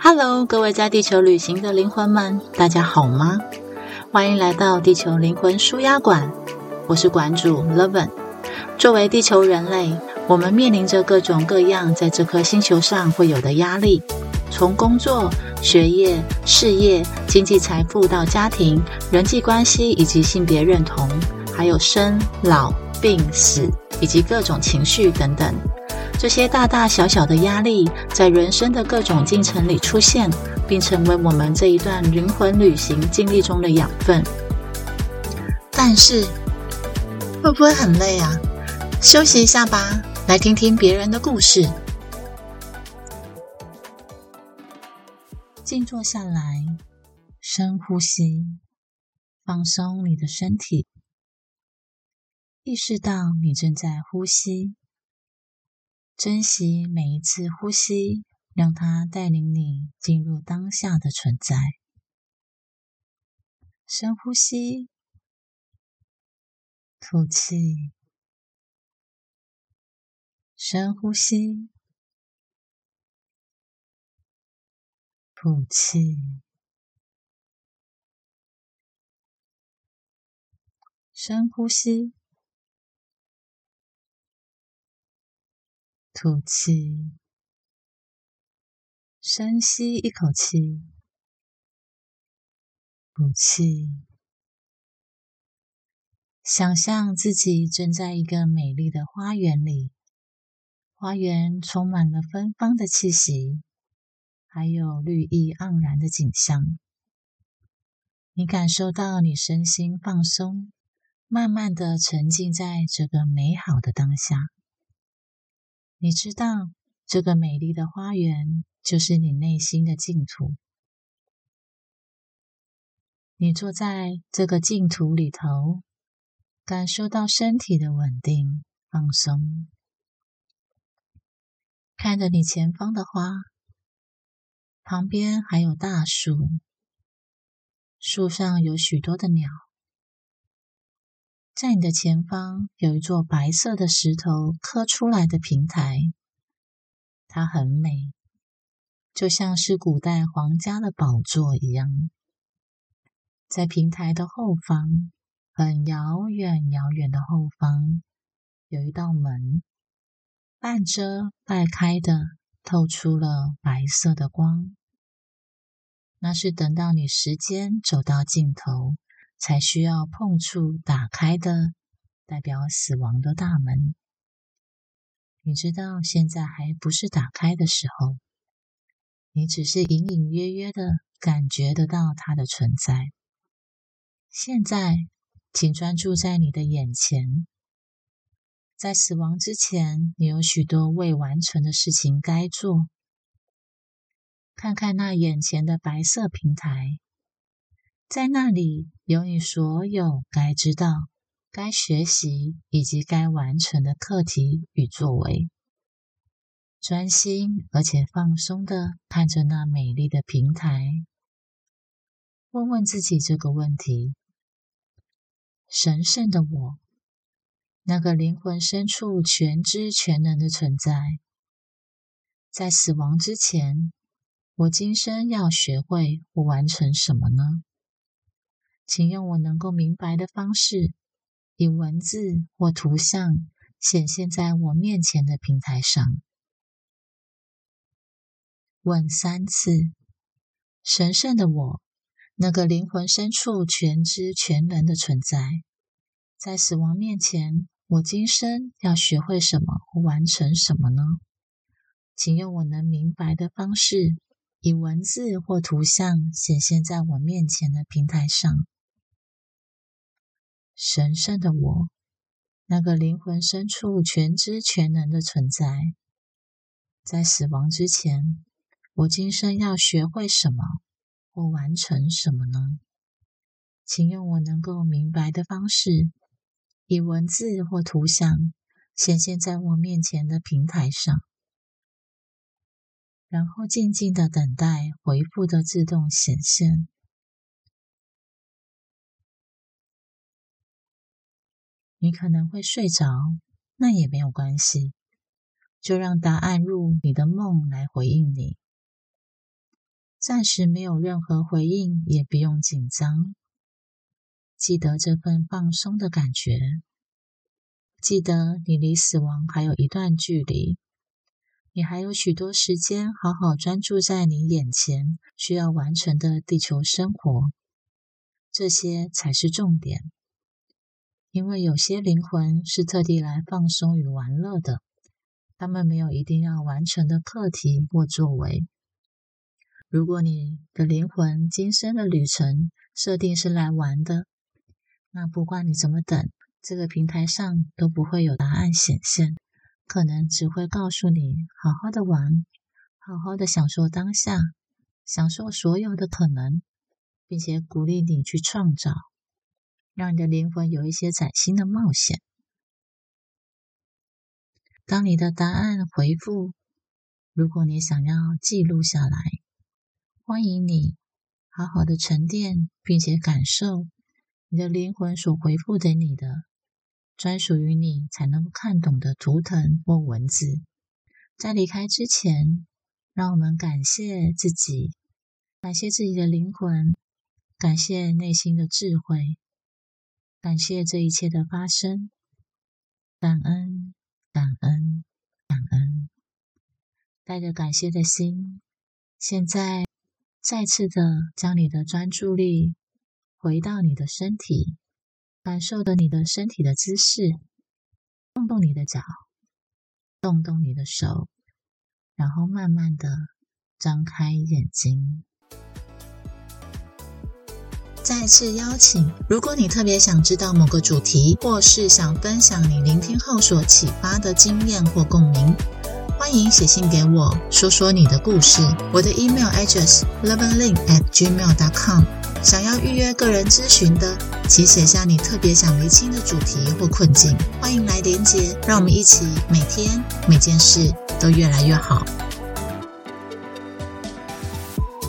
Hello，各位在地球旅行的灵魂们，大家好吗？欢迎来到地球灵魂舒压馆，我是馆主 Levin。作为地球人类，我们面临着各种各样在这颗星球上会有的压力，从工作、学业、事业、经济财富到家庭、人际关系以及性别认同，还有生老病死以及各种情绪等等。这些大大小小的压力，在人生的各种进程里出现，并成为我们这一段灵魂旅行经历中的养分。但是，会不会很累啊？休息一下吧，来听听别人的故事。静坐下来，深呼吸，放松你的身体，意识到你正在呼吸。珍惜每一次呼吸，让它带领你进入当下的存在。深呼吸，吐气，深呼吸，吐气，深呼吸。吐气，深吸一口气，吐气。想象自己正在一个美丽的花园里，花园充满了芬芳的气息，还有绿意盎然的景象。你感受到你身心放松，慢慢的沉浸在这个美好的当下。你知道，这个美丽的花园就是你内心的净土。你坐在这个净土里头，感受到身体的稳定、放松，看着你前方的花，旁边还有大树，树上有许多的鸟。在你的前方有一座白色的石头刻出来的平台，它很美，就像是古代皇家的宝座一样。在平台的后方，很遥远遥远的后方，有一道门，半遮半开的，透出了白色的光。那是等到你时间走到尽头。才需要碰触打开的代表死亡的大门。你知道现在还不是打开的时候，你只是隐隐约约的感觉得到它的存在。现在，请专注在你的眼前。在死亡之前，你有许多未完成的事情该做。看看那眼前的白色平台。在那里有你所有该知道、该学习以及该完成的课题与作为。专心而且放松的看着那美丽的平台，问问自己这个问题：神圣的我，那个灵魂深处全知全能的存在，在死亡之前，我今生要学会或完成什么呢？请用我能够明白的方式，以文字或图像显现在我面前的平台上。问三次：神圣的我，那个灵魂深处全知全能的存在，在死亡面前，我今生要学会什么或完成什么呢？请用我能明白的方式，以文字或图像显现在我面前的平台上。神圣的我，那个灵魂深处全知全能的存在，在死亡之前，我今生要学会什么或完成什么呢？请用我能够明白的方式，以文字或图像显现在我面前的平台上，然后静静的等待回复的自动显现。你可能会睡着，那也没有关系，就让答案入你的梦来回应你。暂时没有任何回应，也不用紧张。记得这份放松的感觉，记得你离死亡还有一段距离，你还有许多时间好好专注在你眼前需要完成的地球生活，这些才是重点。因为有些灵魂是特地来放松与玩乐的，他们没有一定要完成的课题或作为。如果你的灵魂今生的旅程设定是来玩的，那不管你怎么等，这个平台上都不会有答案显现，可能只会告诉你好好的玩，好好的享受当下，享受所有的可能，并且鼓励你去创造，让你的灵魂有一些崭新的冒险。当你的答案回复，如果你想要记录下来，欢迎你好好的沉淀，并且感受。你的灵魂所回复给你的，专属于你才能看懂的图腾或文字。在离开之前，让我们感谢自己，感谢自己的灵魂，感谢内心的智慧，感谢这一切的发生。感恩，感恩，感恩。带着感谢的心，现在再次的将你的专注力。回到你的身体，感受着你的身体的姿势，动动你的脚，动动你的手，然后慢慢的张开眼睛。再次邀请，如果你特别想知道某个主题，或是想分享你聆听后所启发的经验或共鸣，欢迎写信给我，说说你的故事。我的 email address loveandlink at gmail dot com。想要预约个人咨询的，请写下你特别想厘清的主题或困境，欢迎来连接，让我们一起每天每件事都越来越好。